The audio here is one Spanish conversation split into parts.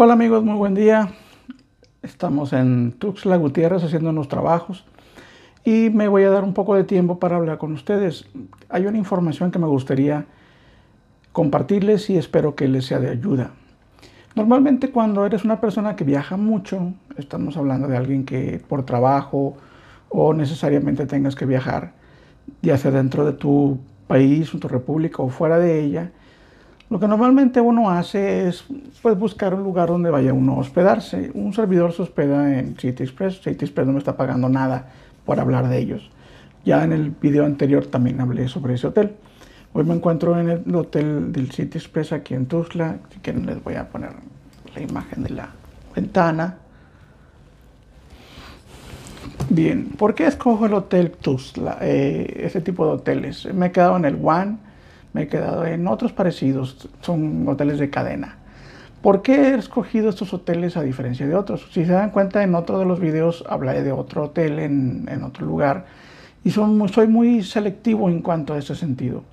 Hola amigos, muy buen día. Estamos en Tuxtla Gutiérrez haciendo unos trabajos y me voy a dar un poco de tiempo para hablar con ustedes. Hay una información que me gustaría compartirles y espero que les sea de ayuda. Normalmente cuando eres una persona que viaja mucho, estamos hablando de alguien que por trabajo o necesariamente tengas que viajar, ya sea dentro de tu país, tu república o fuera de ella, lo que normalmente uno hace es pues, buscar un lugar donde vaya uno a hospedarse. Un servidor se hospeda en City Express. City Express no me está pagando nada por hablar de ellos. Ya en el video anterior también hablé sobre ese hotel. Hoy me encuentro en el hotel del City Express aquí en Tuzla. Si quieren les voy a poner la imagen de la ventana. Bien, ¿por qué escojo el hotel Tuzla? Eh, ese tipo de hoteles. Me he quedado en el One me he quedado en otros parecidos, son hoteles de cadena. ¿Por qué he escogido estos hoteles a diferencia de otros? Si se dan cuenta, en otro de los videos hablé de otro hotel en, en otro lugar y son, soy muy selectivo en cuanto a ese sentido.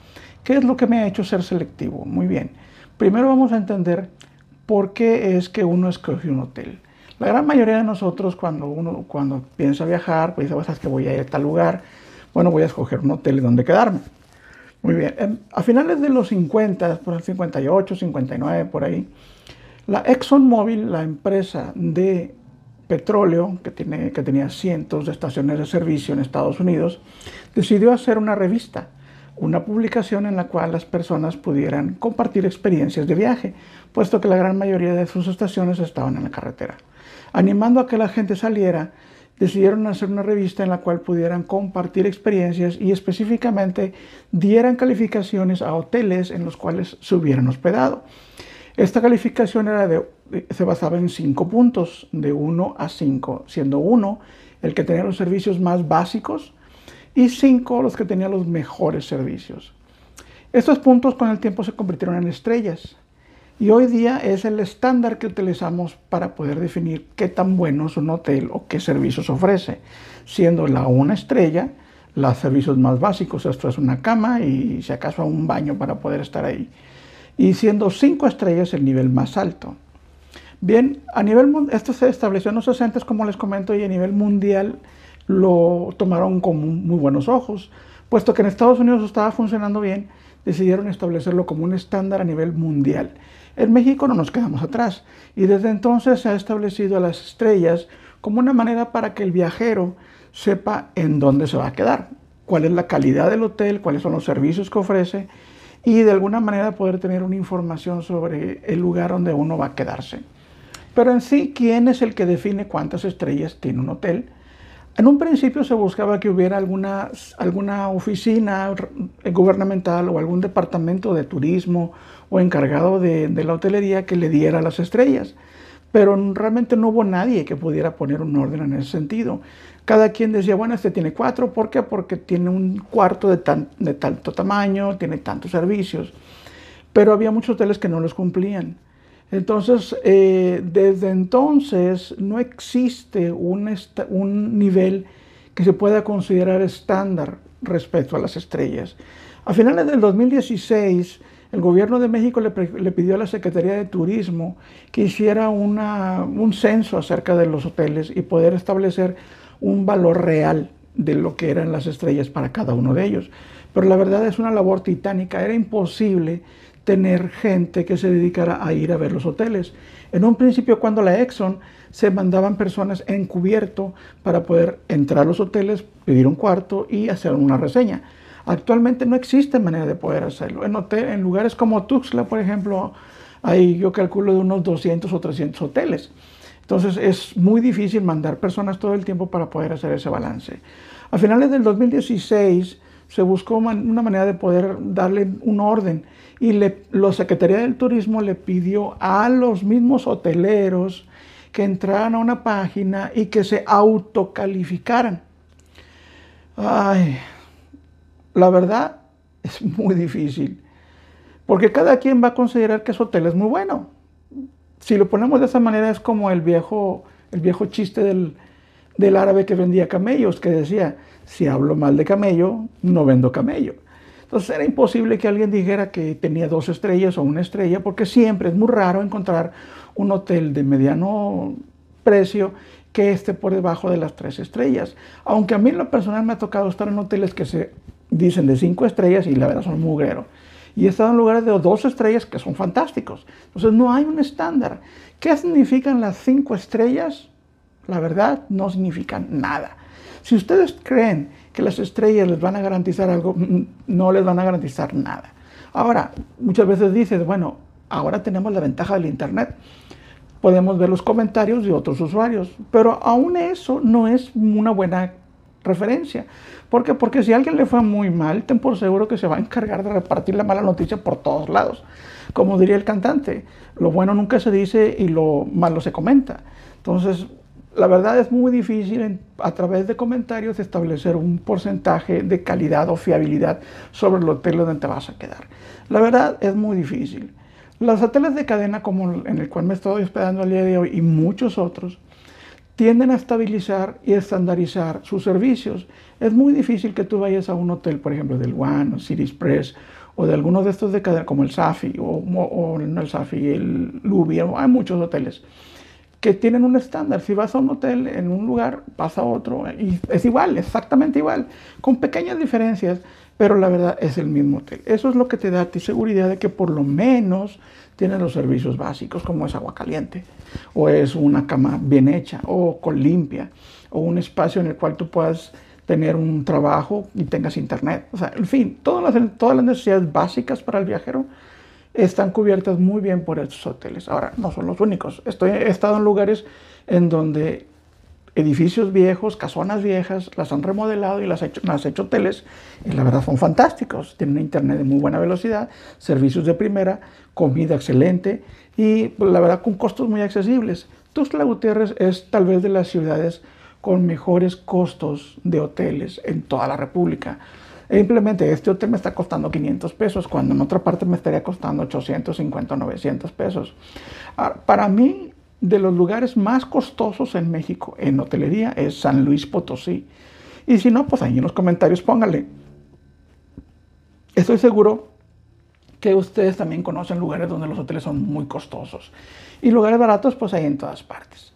¿Qué es lo que me ha hecho ser selectivo? Muy bien. Primero vamos a entender por qué es que uno escoge un hotel. La gran mayoría de nosotros cuando uno cuando piensa viajar, pues dice, pues, que voy a ir a tal lugar, bueno, voy a escoger un hotel donde quedarme. Muy bien. A finales de los 50, por el 58, 59, por ahí, la ExxonMobil, la empresa de petróleo que, tiene, que tenía cientos de estaciones de servicio en Estados Unidos, decidió hacer una revista, una publicación en la cual las personas pudieran compartir experiencias de viaje, puesto que la gran mayoría de sus estaciones estaban en la carretera, animando a que la gente saliera decidieron hacer una revista en la cual pudieran compartir experiencias y específicamente dieran calificaciones a hoteles en los cuales se hubieran hospedado. Esta calificación era se basaba en cinco puntos, de 1 a 5, siendo 1 el que tenía los servicios más básicos y 5 los que tenían los mejores servicios. Estos puntos con el tiempo se convirtieron en estrellas. Y hoy día es el estándar que utilizamos para poder definir qué tan bueno es un hotel o qué servicios ofrece, siendo la una estrella los servicios más básicos, esto es una cama y si acaso un baño para poder estar ahí, y siendo cinco estrellas el nivel más alto. Bien, a nivel esto se estableció en los 60 como les comento y a nivel mundial lo tomaron con muy buenos ojos, puesto que en Estados Unidos estaba funcionando bien, decidieron establecerlo como un estándar a nivel mundial. En México no nos quedamos atrás y desde entonces se ha establecido a las estrellas como una manera para que el viajero sepa en dónde se va a quedar, cuál es la calidad del hotel, cuáles son los servicios que ofrece y de alguna manera poder tener una información sobre el lugar donde uno va a quedarse. Pero en sí, ¿quién es el que define cuántas estrellas tiene un hotel? En un principio se buscaba que hubiera alguna, alguna oficina gubernamental o algún departamento de turismo o encargado de, la hotelería que le diera las estrellas. Pero realmente no hubo nadie que pudiera poner un orden en ese sentido. Cada quien decía, bueno, este tiene cuatro, ¿por qué? Porque tiene un cuarto de, tan, de tanto tamaño, tiene tantos servicios. Pero había muchos hoteles que no los cumplían. Entonces, eh, desde entonces no existe un, un nivel que se pueda considerar estándar respecto a las estrellas. A finales del 2016, el gobierno de México le, pidió a la Secretaría de Turismo que hiciera un censo acerca de los hoteles y poder establecer un valor real de lo que eran las estrellas para cada uno de ellos. Pero la verdad es una labor titánica, era imposible tener gente que se dedicara a ir a ver los hoteles. En un principio, cuando la Exxon se mandaban personas encubierto para poder entrar a los hoteles, pedir un cuarto y hacer una reseña. Actualmente no existe manera de poder hacerlo. En, en lugares como Tuxtla, por ejemplo, hay yo calculo de unos 200 o 300 hoteles. Entonces es muy difícil mandar personas todo el tiempo para poder hacer ese balance. A finales del 2016 se buscó una manera de poder darle un orden y la Secretaría del Turismo le pidió a los mismos hoteleros que entraran a una página y que se autocalificaran. Ay, la verdad es muy difícil, porque cada quien va a considerar que su hotel es muy bueno. Si lo ponemos de esa manera es como el viejo, el viejo chiste del, del árabe que vendía camellos, que decía, si hablo mal de camello, no vendo camello. Entonces era imposible que alguien dijera que tenía dos estrellas o una estrella, porque siempre es muy raro encontrar un hotel de mediano precio que esté por debajo de las tres estrellas. Aunque a mí en lo personal me ha tocado estar en hoteles que se dicen de cinco estrellas y la verdad son mugrero. Y he estado en lugares de dos estrellas que son fantásticos. Entonces no hay un estándar. ¿Qué significan las cinco estrellas? La verdad no significan nada. Si ustedes creen que las estrellas les van a garantizar algo, mm, no les van a garantizar nada. Ahora, muchas veces dices, bueno, ahora tenemos la ventaja del Internet. Podemos ver los comentarios de otros usuarios, pero aún eso no es una buena referencia. ¿Por qué? Porque si a alguien le fue muy mal, ten por seguro que se va a encargar de repartir la mala noticia por todos lados. Como diría el cantante, lo bueno nunca se dice y lo malo se comenta. Entonces, la verdad es muy difícil a través de comentarios establecer un porcentaje de calidad o fiabilidad sobre el hotel donde te vas a quedar. La verdad es muy difícil. Los hoteles de cadena como en el cual me estoy hospedando el día de hoy y muchos otros tienden a estabilizar y estandarizar sus servicios. Es muy difícil que tú vayas a un hotel, por ejemplo, del One o City Express o de algunos de estos de cadena como el Safi o, o no el Safi, el Lubi, hay muchos hoteles que tienen un estándar. Si vas a un hotel en un lugar, vas a otro y es igual, exactamente igual, con pequeñas diferencias, pero la verdad es el mismo hotel. Eso es lo que te da a ti seguridad de que por lo menos tienes los servicios básicos como es agua caliente, o es una cama bien hecha, o con limpia, o un espacio en el cual tú puedas tener un trabajo y tengas internet. O sea, en fin, todas las, todas las necesidades básicas para el viajero están cubiertas muy bien por estos hoteles. Ahora, no son los únicos. Estoy, he estado en lugares en donde edificios viejos, casonas viejas, las han remodelado y las, hecho, han hecho hoteles y la verdad son fantásticos. Tienen internet de muy buena velocidad, servicios de primera, comida excelente y pues, la verdad con costos muy accesibles. Tuxtla Gutiérrez es tal vez de las ciudades con mejores costos de hoteles en toda la República. Simplemente este hotel me está costando 500 pesos, cuando en otra parte me estaría costando 850 o 900 pesos. Para mí, de los lugares más costosos en México en hotelería es San Luis Potosí. Y si no, pues ahí en los comentarios póngale. Estoy seguro que ustedes también conocen lugares donde los hoteles son muy costosos. Y lugares baratos, pues hay en todas partes.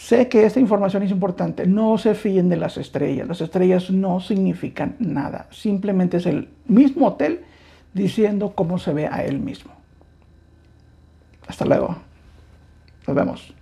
Sé que esta información es importante. No se fíen de las estrellas. Las estrellas no significan nada. Simplemente es el mismo hotel diciendo cómo se ve a él mismo. Hasta luego. Nos vemos.